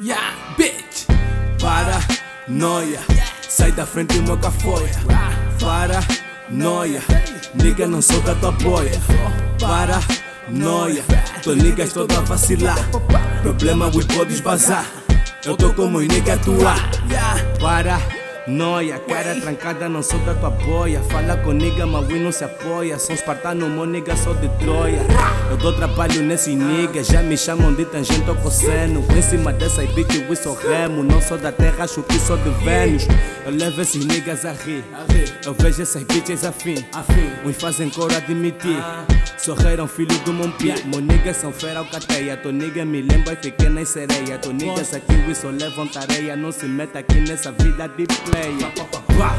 Yeah, bitch. Para, noia. Sai da frente, meu cafoia. Para, noia. Nigga, não solta tua boia. Para, noia. Tô niggas toda vacilar. Problema, we podes bazar. Eu tô como nigga atuar. Para, Noia, cara trancada, não sou da tua boia. Fala com nigga, mas we não se apoia. São espartano, mo nigga, sou de Troia. Eu dou trabalho nesse nigga, já me chamam de tangente ou cosseno. Em cima dessas bitch, we sou remo. Não sou da terra, acho que sou de Vênus. Eu levo esses niggas a rir. Eu vejo essas bitches afim. Uns fazem cor admitir. Sorreiram filho do Mompi. Mo niggas são fera ou cateia. Tô nigga me lembra as pequenas sereia. Tô niggas aqui, só levam tareia. Não se meta aqui nessa vida de player.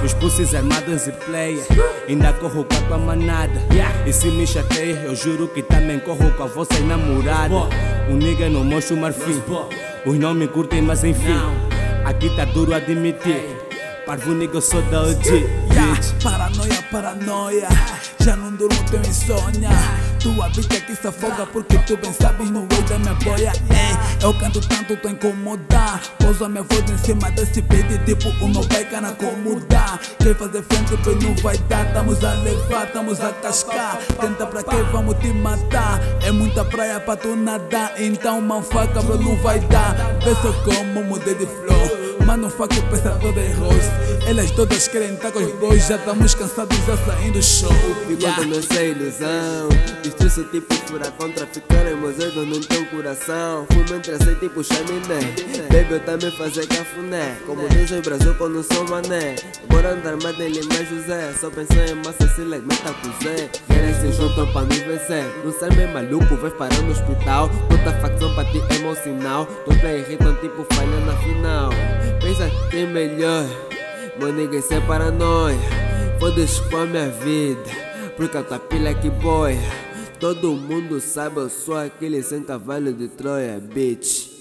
Os pussies armados e player. Ainda corro com a tua manada. E se me chateia, eu juro que também corro com a vossa namorada. O nigga não mostra o marfim. Os não me curtem, mas enfim. Aqui tá duro admitir. Parvo nigga, eu sou da OG. Bitch. Paranoia, paranoia, já não durmo, tenho insônia. Tua bicha aqui se afoga porque tu bem sabes no olho da minha boia. Ei, eu canto tanto, tô incomodar. Pouso a minha voz em cima desse beat, tipo o meu pai cana como dá. Quer fazer frente, pois não vai dar. Tamos a levar, tamo a cascar. Tenta pra que vamos te matar. É muita praia pra tu nadar, então uma faca, bro, não vai dar. Vê só como mudei de flow. Mano, fuck o pensador de rosto. Elas todas querem estar com os boys. Já estamos cansados já saindo show. Ficou nessa ilusão. Destruço tipo furacão. Traficar mozedo não tem coração. Fumo entre assim tipo chaminé. Baby, eu também fazer cafuné. Como Deus em Brasil quando sou mané. Agora andar mais em Lima José. Só pensar em massa se like meta Zé. Querem se juntam pra me vencer. Não sai meio maluco, vai parar no hospital. Toda facção pra ti é mau sinal. Todos irritam tipo falha na final. Pensa tem melhor. Nigga, isso é paranoia. Com a minha vida. Porque a tua pilha que boia. Todo mundo sabe, eu sou aquele sem cavalo de Troia, bitch.